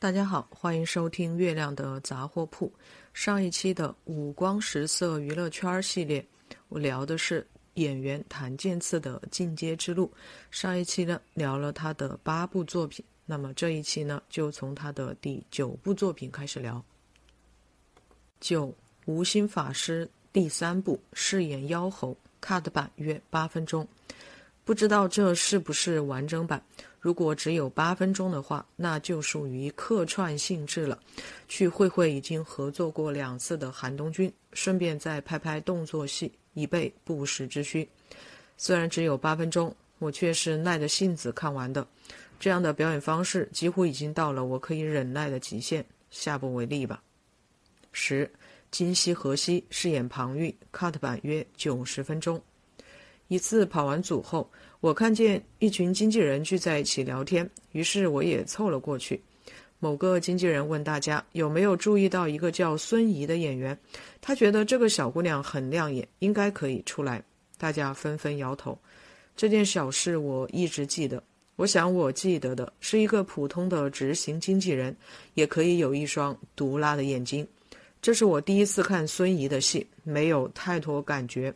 大家好，欢迎收听月亮的杂货铺。上一期的五光十色娱乐圈系列，我聊的是演员谭健次的进阶之路。上一期呢聊了他的八部作品，那么这一期呢就从他的第九部作品开始聊。九无心法师第三部饰演妖猴，cut 版约八分钟，不知道这是不是完整版。如果只有八分钟的话，那就属于客串性质了。去会会已经合作过两次的韩东君，顺便再拍拍动作戏，以备不时之需。虽然只有八分钟，我却是耐着性子看完的。这样的表演方式几乎已经到了我可以忍耐的极限，下不为例吧。十金熙河西饰演庞玉，cut 版约九十分钟。一次跑完组后。我看见一群经纪人聚在一起聊天，于是我也凑了过去。某个经纪人问大家有没有注意到一个叫孙怡的演员，他觉得这个小姑娘很亮眼，应该可以出来。大家纷纷摇头。这件小事我一直记得。我想我记得的是一个普通的执行经纪人，也可以有一双毒辣的眼睛。这是我第一次看孙怡的戏，没有太多感觉。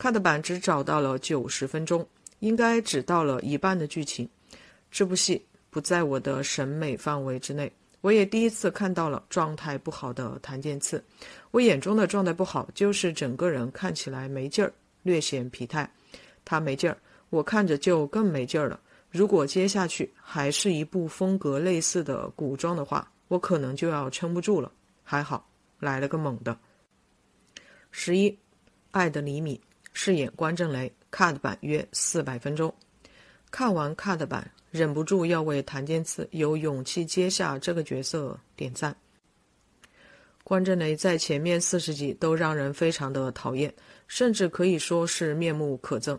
看的版只找到了九十分钟。应该只到了一半的剧情，这部戏不在我的审美范围之内。我也第一次看到了状态不好的谭健次。我眼中的状态不好，就是整个人看起来没劲儿，略显疲态。他没劲儿，我看着就更没劲儿了。如果接下去还是一部风格类似的古装的话，我可能就要撑不住了。还好来了个猛的。十一，爱的厘米饰演关正雷。cut 版约四百分钟，看完 cut 版，忍不住要为谭健次有勇气接下这个角色点赞。关正雷在前面四十集都让人非常的讨厌，甚至可以说是面目可憎。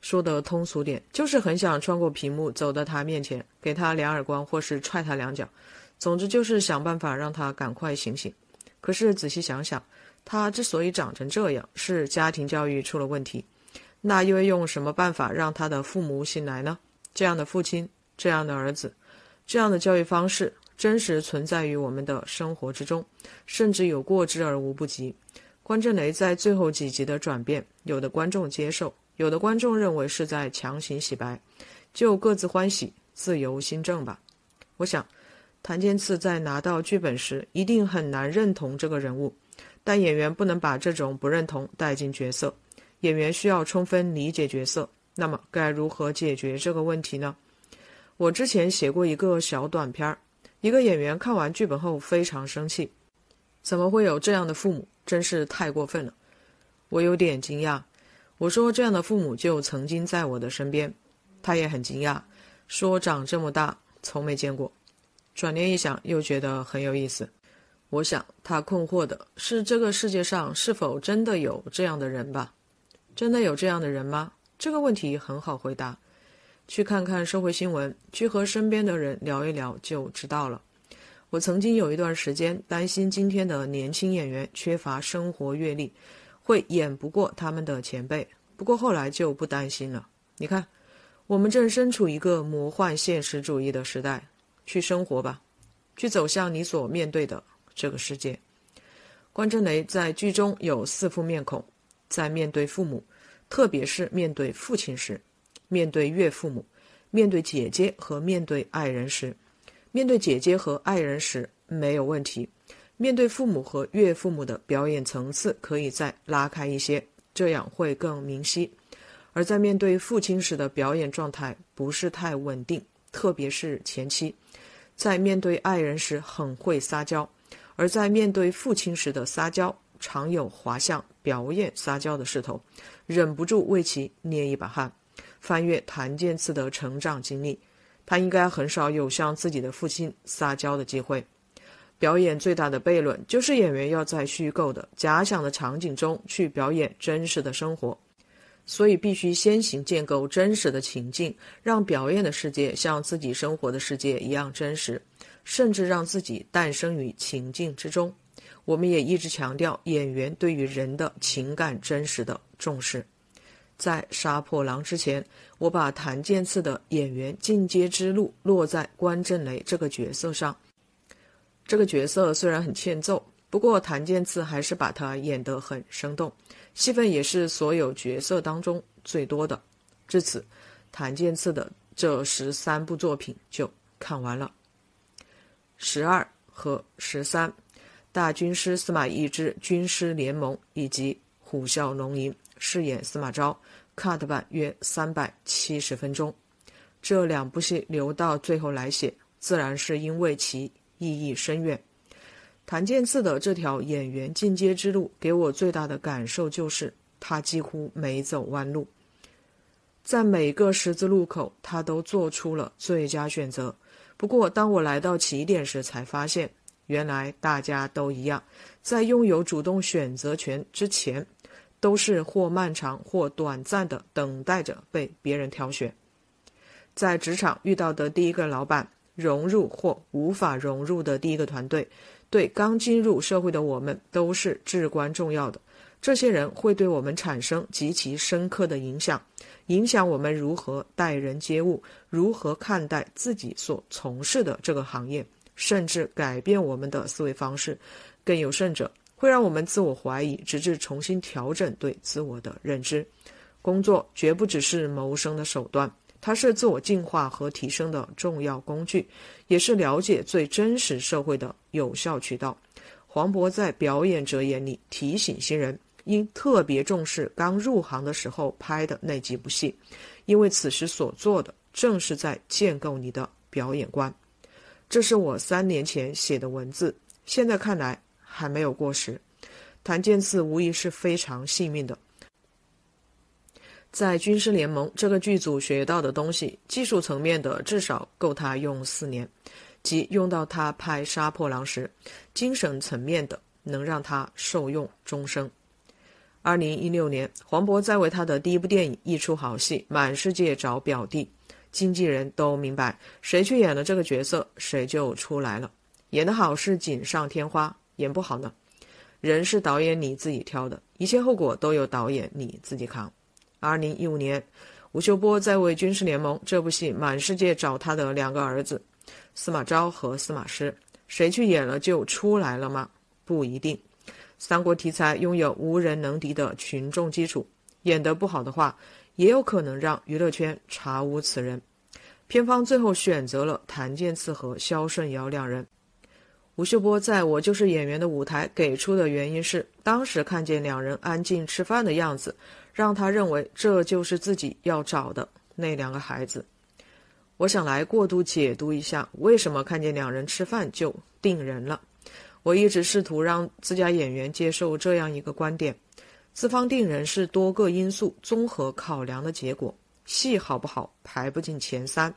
说的通俗点，就是很想穿过屏幕走到他面前，给他两耳光或是踹他两脚，总之就是想办法让他赶快醒醒。可是仔细想想，他之所以长成这样，是家庭教育出了问题。那又用什么办法让他的父母醒来呢？这样的父亲，这样的儿子，这样的教育方式，真实存在于我们的生活之中，甚至有过之而无不及。关正雷在最后几集的转变，有的观众接受，有的观众认为是在强行洗白，就各自欢喜，自由心证吧。我想，谭健次在拿到剧本时，一定很难认同这个人物，但演员不能把这种不认同带进角色。演员需要充分理解角色，那么该如何解决这个问题呢？我之前写过一个小短片儿，一个演员看完剧本后非常生气，怎么会有这样的父母？真是太过分了！我有点惊讶，我说这样的父母就曾经在我的身边，他也很惊讶，说长这么大从没见过。转念一想，又觉得很有意思。我想他困惑的是这个世界上是否真的有这样的人吧。真的有这样的人吗？这个问题很好回答，去看看社会新闻，去和身边的人聊一聊就知道了。我曾经有一段时间担心今天的年轻演员缺乏生活阅历，会演不过他们的前辈。不过后来就不担心了。你看，我们正身处一个魔幻现实主义的时代，去生活吧，去走向你所面对的这个世界。关正雷在剧中有四副面孔。在面对父母，特别是面对父亲时，面对岳父母，面对姐姐和面对爱人时，面对姐姐和爱人时没有问题，面对父母和岳父母的表演层次可以再拉开一些，这样会更明晰。而在面对父亲时的表演状态不是太稳定，特别是前期，在面对爱人时很会撒娇，而在面对父亲时的撒娇。常有滑向表演撒娇的势头，忍不住为其捏一把汗。翻阅谭健次的成长经历，他应该很少有向自己的父亲撒娇的机会。表演最大的悖论就是演员要在虚构的假想的场景中去表演真实的生活，所以必须先行建构真实的情境，让表演的世界像自己生活的世界一样真实，甚至让自己诞生于情境之中。我们也一直强调演员对于人的情感真实的重视。在杀破狼之前，我把谭健次的演员进阶之路落在关正雷这个角色上，这个角色虽然很欠揍，不过谭健次还是把他演得很生动，戏份也是所有角色当中最多的。至此，谭健次的这十三部作品就看完了。十二和十三，大军师司马懿之军师联盟以及虎啸龙吟饰演司马昭，cut 版约三百七十分钟。这两部戏留到最后来写，自然是因为其意义深远。谭健次的这条演员进阶之路，给我最大的感受就是他几乎没走弯路，在每个十字路口，他都做出了最佳选择。不过，当我来到起点时，才发现原来大家都一样，在拥有主动选择权之前，都是或漫长或短暂的等待着被别人挑选。在职场遇到的第一个老板，融入或无法融入的第一个团队，对刚进入社会的我们都是至关重要的。这些人会对我们产生极其深刻的影响，影响我们如何待人接物，如何看待自己所从事的这个行业，甚至改变我们的思维方式。更有甚者，会让我们自我怀疑，直至重新调整对自我的认知。工作绝不只是谋生的手段。它是自我进化和提升的重要工具，也是了解最真实社会的有效渠道。黄渤在《表演者眼》里提醒新人，应特别重视刚入行的时候拍的那几部戏，因为此时所做的正是在建构你的表演观。这是我三年前写的文字，现在看来还没有过时。谭健次无疑是非常幸运的。在军师联盟这个剧组学到的东西，技术层面的至少够他用四年，即用到他拍《杀破狼》时；精神层面的能让他受用终生。二零一六年，黄渤在为他的第一部电影一出好戏，满世界找表弟，经纪人都明白，谁去演了这个角色，谁就出来了。演得好是锦上添花，演不好呢，人是导演你自己挑的，一切后果都由导演你自己扛。二零一五年，吴秀波在为《军事联盟》这部戏满世界找他的两个儿子，司马昭和司马师，谁去演了就出来了吗？不一定。三国题材拥有无人能敌的群众基础，演得不好的话，也有可能让娱乐圈查无此人。片方最后选择了谭健次和肖顺尧两人。吴秀波在我就是演员的舞台给出的原因是，当时看见两人安静吃饭的样子。让他认为这就是自己要找的那两个孩子。我想来过度解读一下，为什么看见两人吃饭就定人了？我一直试图让自家演员接受这样一个观点：资方定人是多个因素综合考量的结果。戏好不好排不进前三，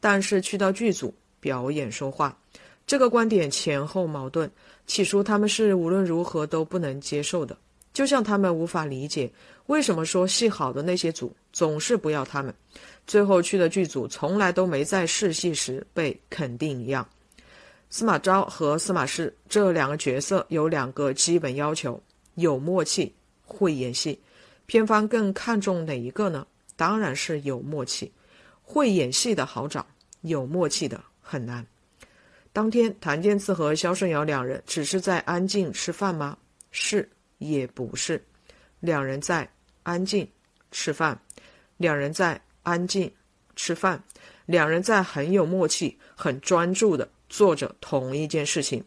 但是去到剧组表演说话，这个观点前后矛盾。起初他们是无论如何都不能接受的。就像他们无法理解为什么说戏好的那些组总是不要他们，最后去的剧组从来都没在试戏时被肯定一样。司马昭和司马氏这两个角色有两个基本要求：有默契，会演戏。片方更看重哪一个呢？当然是有默契。会演戏的好找，有默契的很难。当天，谭健次和肖顺尧两人只是在安静吃饭吗？是。也不是，两人在安静吃饭，两人在安静吃饭，两人在很有默契、很专注的做着同一件事情，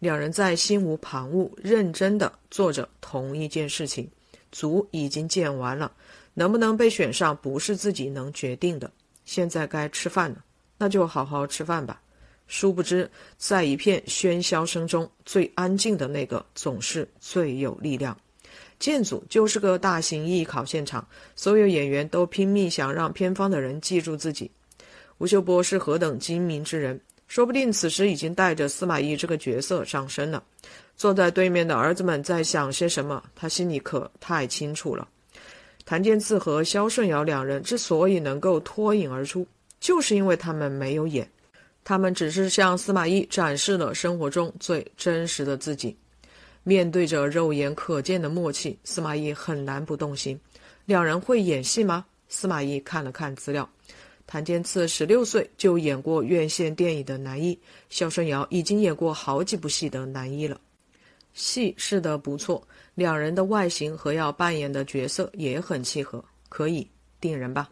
两人在心无旁骛、认真的做着同一件事情。组已经建完了，能不能被选上不是自己能决定的。现在该吃饭了，那就好好吃饭吧。殊不知，在一片喧嚣声中，最安静的那个总是最有力量。建组就是个大型艺考现场，所有演员都拼命想让片方的人记住自己。吴秀波是何等精明之人，说不定此时已经带着司马懿这个角色上身了。坐在对面的儿子们在想些什么，他心里可太清楚了。谭健次和肖顺尧两人之所以能够脱颖而出，就是因为他们没有演。他们只是向司马懿展示了生活中最真实的自己。面对着肉眼可见的默契，司马懿很难不动心。两人会演戏吗？司马懿看了看资料，谭健次十六岁就演过院线电影的男一，肖顺尧已经演过好几部戏的男一了。戏试得不错，两人的外形和要扮演的角色也很契合，可以定人吧。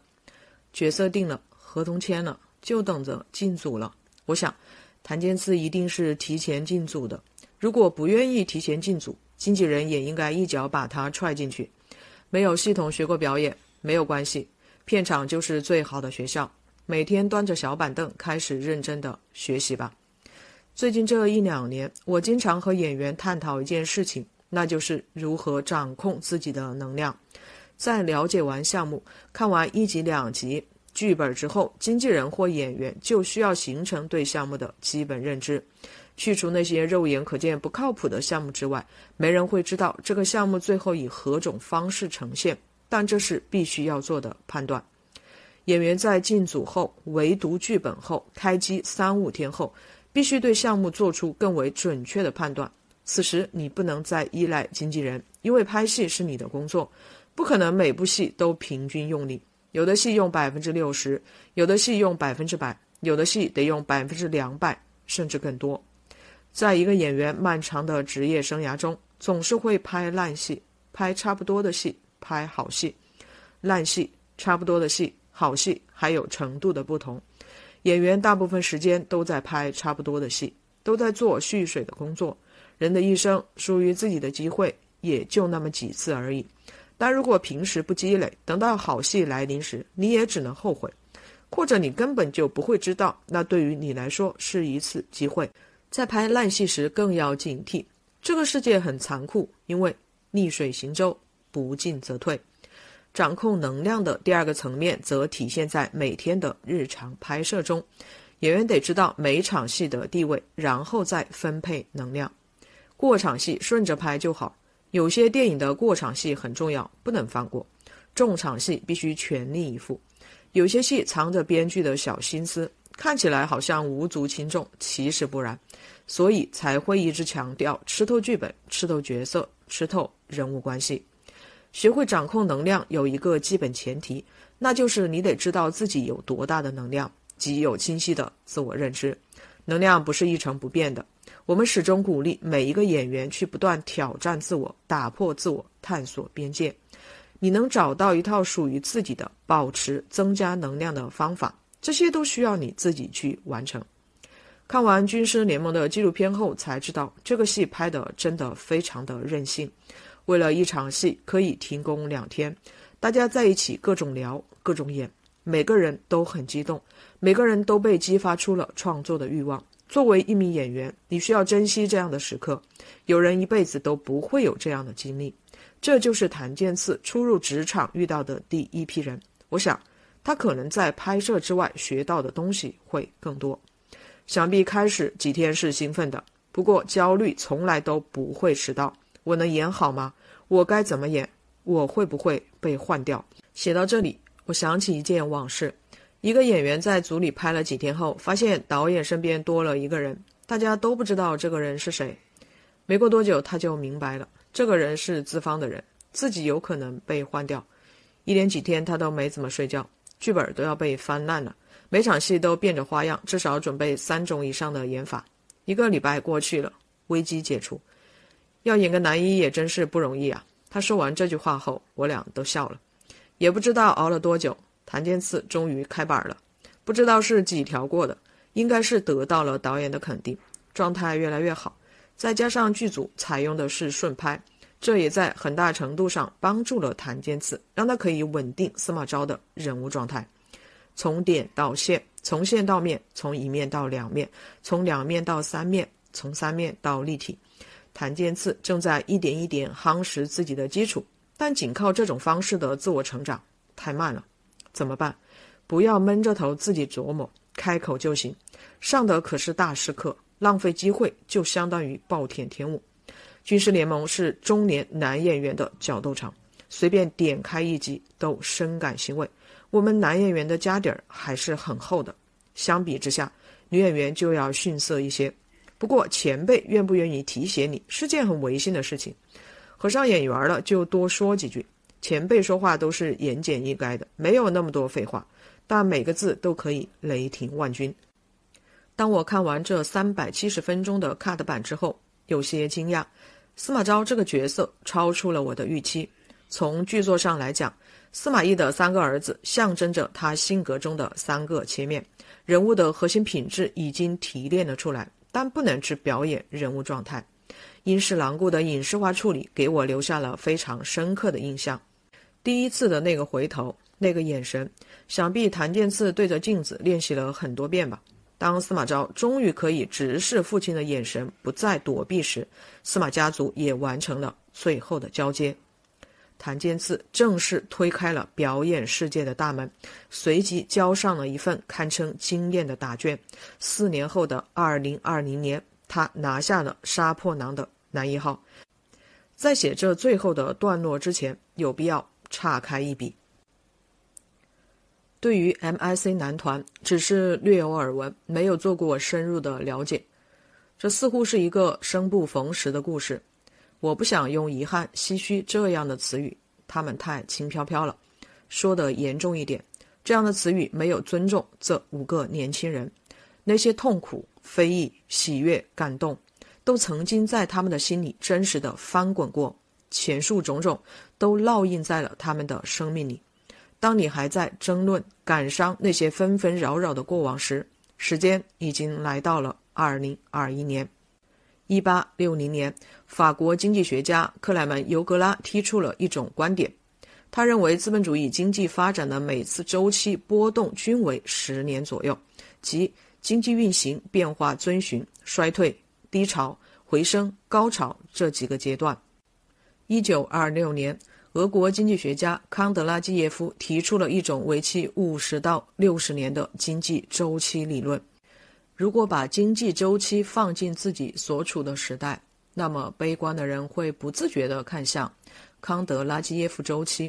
角色定了，合同签了，就等着进组了。我想，谭健次一定是提前进组的。如果不愿意提前进组，经纪人也应该一脚把他踹进去。没有系统学过表演没有关系，片场就是最好的学校。每天端着小板凳，开始认真的学习吧。最近这一两年，我经常和演员探讨一件事情，那就是如何掌控自己的能量。在了解完项目、看完一集两集剧本之后，经纪人或演员就需要形成对项目的基本认知。去除那些肉眼可见不靠谱的项目之外，没人会知道这个项目最后以何种方式呈现。但这是必须要做的判断。演员在进组后，围读剧本后，开机三五天后。必须对项目做出更为准确的判断。此时你不能再依赖经纪人，因为拍戏是你的工作，不可能每部戏都平均用力。有的戏用百分之六十，有的戏用百分之百，有的戏得用百分之两百，甚至更多。在一个演员漫长的职业生涯中，总是会拍烂戏，拍差不多的戏，拍好戏，烂戏，差不多的戏，好戏，还有程度的不同。演员大部分时间都在拍差不多的戏，都在做蓄水的工作。人的一生属于自己的机会也就那么几次而已。但如果平时不积累，等到好戏来临时，你也只能后悔，或者你根本就不会知道，那对于你来说是一次机会。在拍烂戏时更要警惕，这个世界很残酷，因为逆水行舟，不进则退。掌控能量的第二个层面，则体现在每天的日常拍摄中。演员得知道每场戏的地位，然后再分配能量。过场戏顺着拍就好，有些电影的过场戏很重要，不能放过。重场戏必须全力以赴。有些戏藏着编剧的小心思，看起来好像无足轻重，其实不然。所以才会一直强调吃透剧本、吃透角色、吃透人物关系。学会掌控能量有一个基本前提，那就是你得知道自己有多大的能量，即有清晰的自我认知。能量不是一成不变的，我们始终鼓励每一个演员去不断挑战自我，打破自我，探索边界。你能找到一套属于自己的保持、增加能量的方法，这些都需要你自己去完成。看完《军师联盟》的纪录片后，才知道这个戏拍的真的非常的任性。为了一场戏可以停工两天，大家在一起各种聊、各种演，每个人都很激动，每个人都被激发出了创作的欲望。作为一名演员，你需要珍惜这样的时刻。有人一辈子都不会有这样的经历，这就是谭健次初入职场遇到的第一批人。我想，他可能在拍摄之外学到的东西会更多。想必开始几天是兴奋的，不过焦虑从来都不会迟到。我能演好吗？我该怎么演？我会不会被换掉？写到这里，我想起一件往事：一个演员在组里拍了几天后，发现导演身边多了一个人，大家都不知道这个人是谁。没过多久，他就明白了，这个人是资方的人，自己有可能被换掉。一连几天，他都没怎么睡觉，剧本都要被翻烂了，每场戏都变着花样，至少准备三种以上的演法。一个礼拜过去了，危机解除。要演个男一也真是不容易啊！他说完这句话后，我俩都笑了。也不知道熬了多久，谭健次终于开板了。不知道是几条过的，应该是得到了导演的肯定，状态越来越好。再加上剧组采用的是顺拍，这也在很大程度上帮助了谭健次，让他可以稳定司马昭的人物状态。从点到线，从线到面，从一面到两面，从两面到三面，从三面到立体。谭健次正在一点一点夯实自己的基础，但仅靠这种方式的自我成长太慢了，怎么办？不要闷着头自己琢磨，开口就行。上的可是大师课，浪费机会就相当于暴殄天物。军师联盟是中年男演员的角斗场，随便点开一集都深感欣慰。我们男演员的家底儿还是很厚的，相比之下，女演员就要逊色一些。不过前辈愿不愿意提携你是件很违心的事情，合上眼缘了就多说几句。前辈说话都是言简意赅的，没有那么多废话。但每个字都可以雷霆万钧。当我看完这三百七十分钟的 cut 版之后，有些惊讶，司马昭这个角色超出了我的预期。从剧作上来讲，司马懿的三个儿子象征着他性格中的三个切面，人物的核心品质已经提炼了出来，但不能只表演人物状态。阴视狼顾的影视化处理给我留下了非常深刻的印象。第一次的那个回头，那个眼神，想必谭健次对着镜子练习了很多遍吧。当司马昭终于可以直视父亲的眼神，不再躲避时，司马家族也完成了最后的交接。谭健次正式推开了表演世界的大门，随即交上了一份堪称惊艳的答卷。四年后的二零二零年，他拿下了《杀破狼》的男一号。在写这最后的段落之前，有必要岔开一笔。对于 MIC 男团，只是略有耳闻，没有做过深入的了解。这似乎是一个生不逢时的故事。我不想用遗憾、唏嘘这样的词语，他们太轻飘飘了。说的严重一点，这样的词语没有尊重这五个年轻人。那些痛苦、非议、喜悦、感动，都曾经在他们的心里真实的翻滚过。前述种种，都烙印在了他们的生命里。当你还在争论、感伤那些纷纷扰扰的过往时，时间已经来到了二零二一年。一八六零年，法国经济学家克莱门·尤格拉提出了一种观点，他认为资本主义经济发展的每次周期波动均为十年左右，即经济运行变化遵循衰退、低潮、回升、高潮这几个阶段。一九二六年，俄国经济学家康德拉基耶夫提出了一种为期五十到六十年的经济周期理论。如果把经济周期放进自己所处的时代，那么悲观的人会不自觉地看向康德拉基耶夫周期。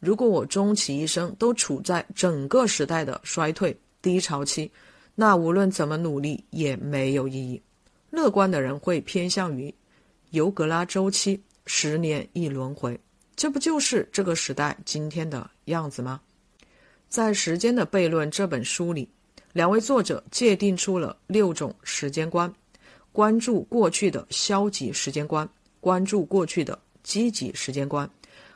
如果我终其一生都处在整个时代的衰退低潮期，那无论怎么努力也没有意义。乐观的人会偏向于尤格拉周期，十年一轮回。这不就是这个时代今天的样子吗？在《时间的悖论》这本书里。两位作者界定出了六种时间观：关注过去的消极时间观，关注过去的积极时间观，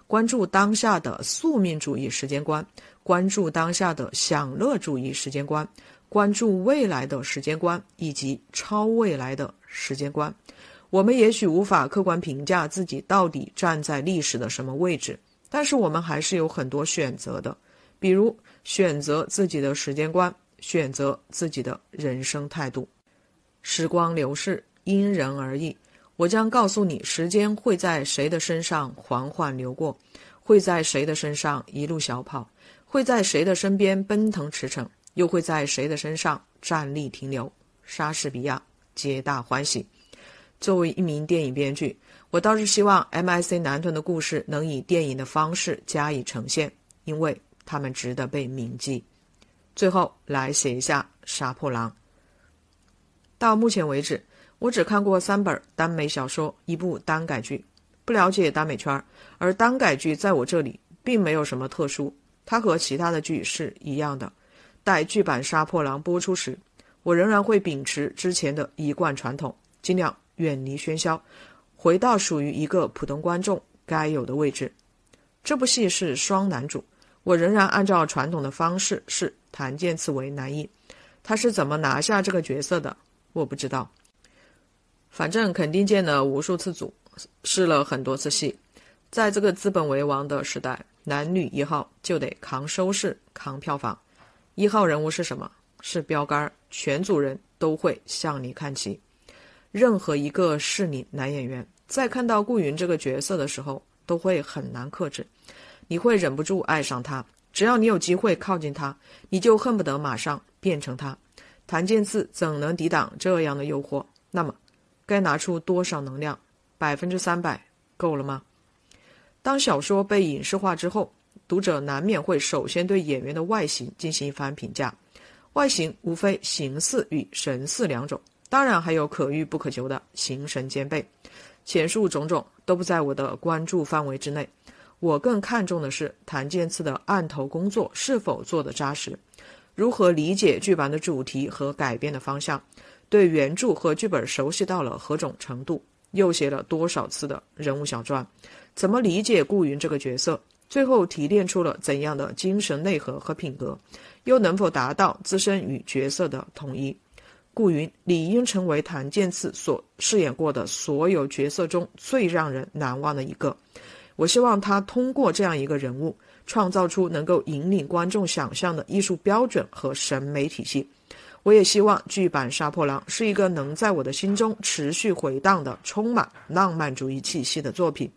关注当下的宿命主义时间观，关注当下的享乐主义时间观，关注未来的时间观以及超未来的时间观。我们也许无法客观评价自己到底站在历史的什么位置，但是我们还是有很多选择的，比如选择自己的时间观。选择自己的人生态度。时光流逝，因人而异。我将告诉你，时间会在谁的身上缓缓流过，会在谁的身上一路小跑，会在谁的身边奔腾驰骋，又会在谁的身上站立停留。莎士比亚，皆大欢喜。作为一名电影编剧，我倒是希望 M.I.C 男团的故事能以电影的方式加以呈现，因为他们值得被铭记。最后来写一下《杀破狼》。到目前为止，我只看过三本耽美小说，一部耽改剧，不了解耽美圈而耽改剧在我这里并没有什么特殊，它和其他的剧是一样的。待剧版《杀破狼》播出时，我仍然会秉持之前的一贯传统，尽量远离喧嚣，回到属于一个普通观众该有的位置。这部戏是双男主。我仍然按照传统的方式是谭健次为男一，他是怎么拿下这个角色的？我不知道。反正肯定见了无数次组，试了很多次戏。在这个资本为王的时代，男女一号就得扛收视、扛票房。一号人物是什么？是标杆，全组人都会向你看齐。任何一个适龄男演员在看到顾云这个角色的时候，都会很难克制。你会忍不住爱上他，只要你有机会靠近他，你就恨不得马上变成他。谭健次怎能抵挡这样的诱惑？那么，该拿出多少能量？百分之三百够了吗？当小说被影视化之后，读者难免会首先对演员的外形进行一番评价。外形无非形似与神似两种，当然还有可遇不可求的形神兼备。前述种种都不在我的关注范围之内。我更看重的是谭健次的案头工作是否做得扎实。如何理解剧版的主题和改编的方向，对原著和剧本熟悉到了何种程度，又写了多少次的人物小传，怎么理解顾云这个角色，最后提炼出了怎样的精神内核和品格，又能否达到自身与角色的统一？顾云理应成为谭健次所饰演过的所有角色中最让人难忘的一个。我希望他通过这样一个人物。创造出能够引领观众想象的艺术标准和审美体系。我也希望剧版《杀破狼》是一个能在我的心中持续回荡的、充满浪漫主义气息的作品。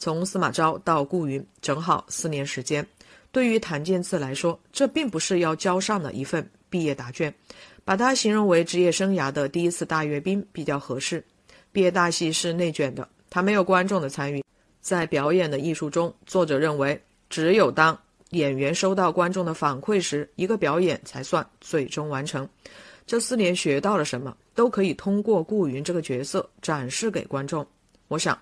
从司马昭到顾云，正好四年时间。对于谭健次来说，这并不是要交上的一份毕业答卷，把它形容为职业生涯的第一次大阅兵比较合适。毕业大戏是内卷的，他没有观众的参与。在表演的艺术中，作者认为。只有当演员收到观众的反馈时，一个表演才算最终完成。这四年学到了什么，都可以通过顾云这个角色展示给观众。我想，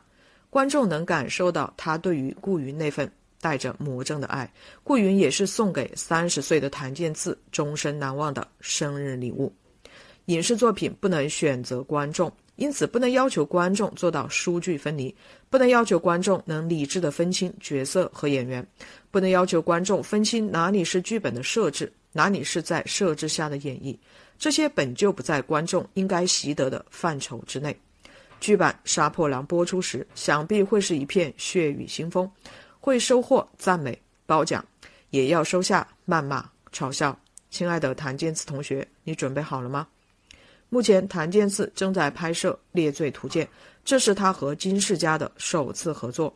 观众能感受到他对于顾云那份带着魔怔的爱。顾云也是送给三十岁的谭健次终身难忘的生日礼物。影视作品不能选择观众。因此，不能要求观众做到书剧分离，不能要求观众能理智的分清角色和演员，不能要求观众分清哪里是剧本的设置，哪里是在设置下的演绎。这些本就不在观众应该习得的范畴之内。剧版《杀破狼》播出时，想必会是一片血雨腥风，会收获赞美褒奖，也要收下谩骂嘲笑。亲爱的谭健次同学，你准备好了吗？目前，谭健次正在拍摄《猎罪图鉴》，这是他和金世佳的首次合作。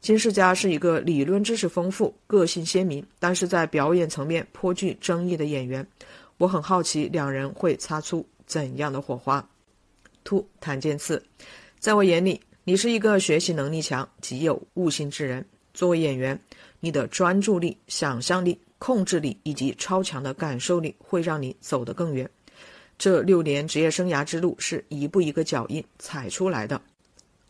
金世佳是一个理论知识丰富、个性鲜明，但是在表演层面颇具争议的演员。我很好奇两人会擦出怎样的火花。two 谭健次，在我眼里，你是一个学习能力强、极有悟性之人。作为演员，你的专注力、想象力、控制力以及超强的感受力，会让你走得更远。这六年职业生涯之路是一步一个脚印踩出来的，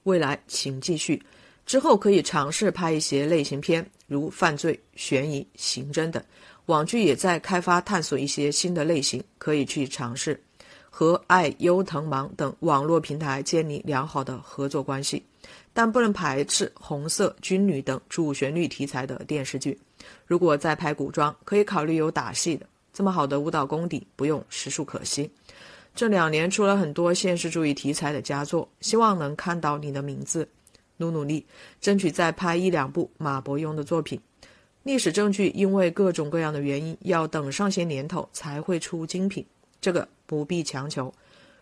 未来请继续，之后可以尝试拍一些类型片，如犯罪、悬疑、刑侦等。网剧也在开发探索一些新的类型，可以去尝试。和爱优腾芒等网络平台建立良好的合作关系，但不能排斥红色、军旅等主旋律题材的电视剧。如果再拍古装，可以考虑有打戏的。这么好的舞蹈功底，不用实属可惜。这两年出了很多现实主义题材的佳作，希望能看到你的名字。努努力，争取再拍一两部马伯庸的作品。历史证据因为各种各样的原因，要等上些年头才会出精品，这个不必强求。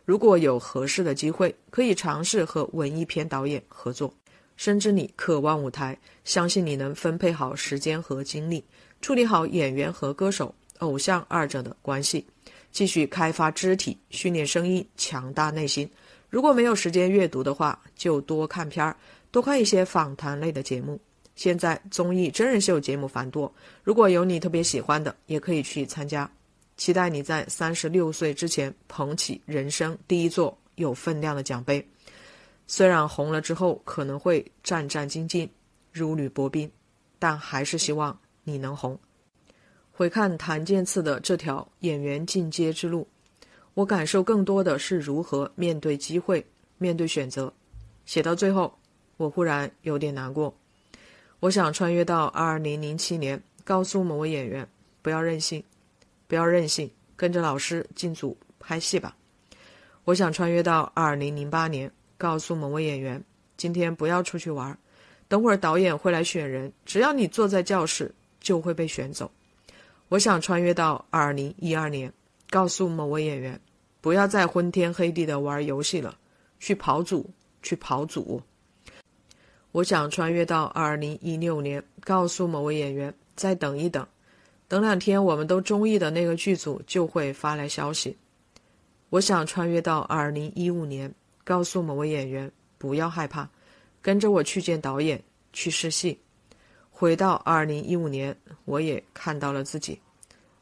如果有合适的机会，可以尝试和文艺片导演合作。深知你渴望舞台，相信你能分配好时间和精力，处理好演员和歌手。偶像二者的关系，继续开发肢体，训练声音，强大内心。如果没有时间阅读的话，就多看片儿，多看一些访谈类的节目。现在综艺真人秀节目繁多，如果有你特别喜欢的，也可以去参加。期待你在三十六岁之前捧起人生第一座有分量的奖杯。虽然红了之后可能会战战兢兢，如履薄冰，但还是希望你能红。回看谭健次的这条演员进阶之路，我感受更多的是如何面对机会、面对选择。写到最后，我忽然有点难过。我想穿越到二零零七年，告诉某位演员不要任性，不要任性，跟着老师进组拍戏吧。我想穿越到二零零八年，告诉某位演员今天不要出去玩，等会儿导演会来选人，只要你坐在教室，就会被选走。我想穿越到二零一二年，告诉某位演员，不要再昏天黑地的玩游戏了，去跑组，去跑组。我想穿越到二零一六年，告诉某位演员，再等一等，等两天我们都中意的那个剧组就会发来消息。我想穿越到二零一五年，告诉某位演员，不要害怕，跟着我去见导演，去试戏。回到二零一五年，我也看到了自己。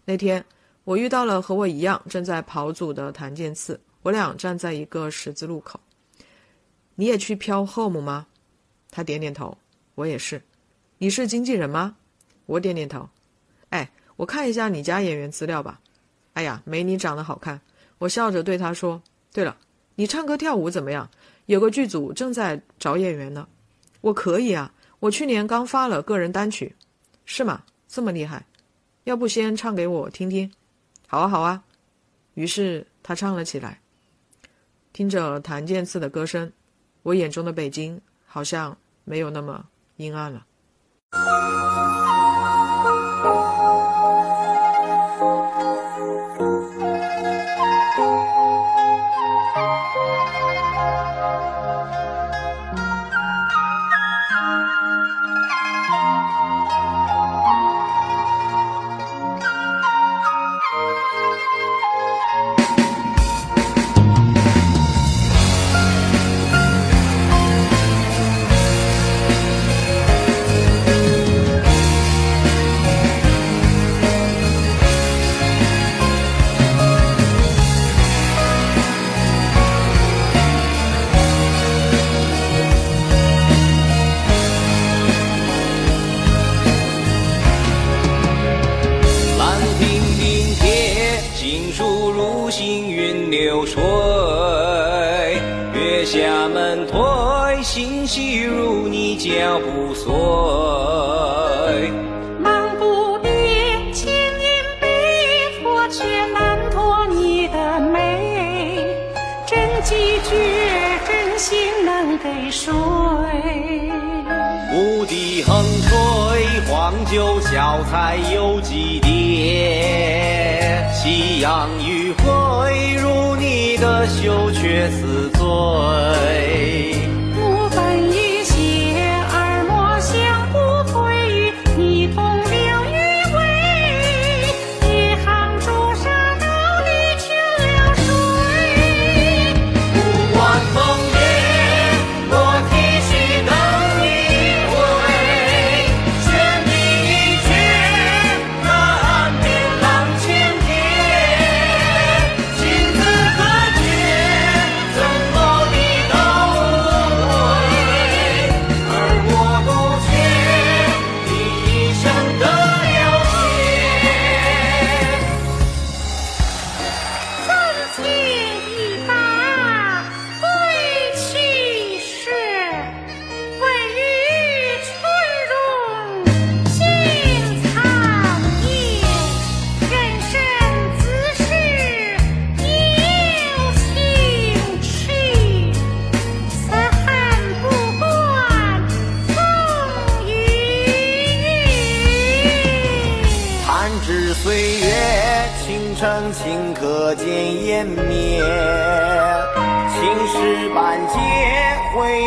那天，我遇到了和我一样正在跑组的谭健次，我俩站在一个十字路口。你也去飘 home 吗？他点点头。我也是。你是经纪人吗？我点点头。哎，我看一下你家演员资料吧。哎呀，没你长得好看。我笑着对他说：“对了，你唱歌跳舞怎么样？有个剧组正在找演员呢。”我可以啊，我去年刚发了个人单曲，是吗？这么厉害，要不先唱给我听听？好啊，好啊。于是他唱了起来。听着谭健次的歌声，我眼中的北京好像没有那么阴暗了。余晖，如你的羞却似醉。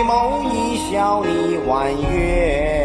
回眸一笑你婉约。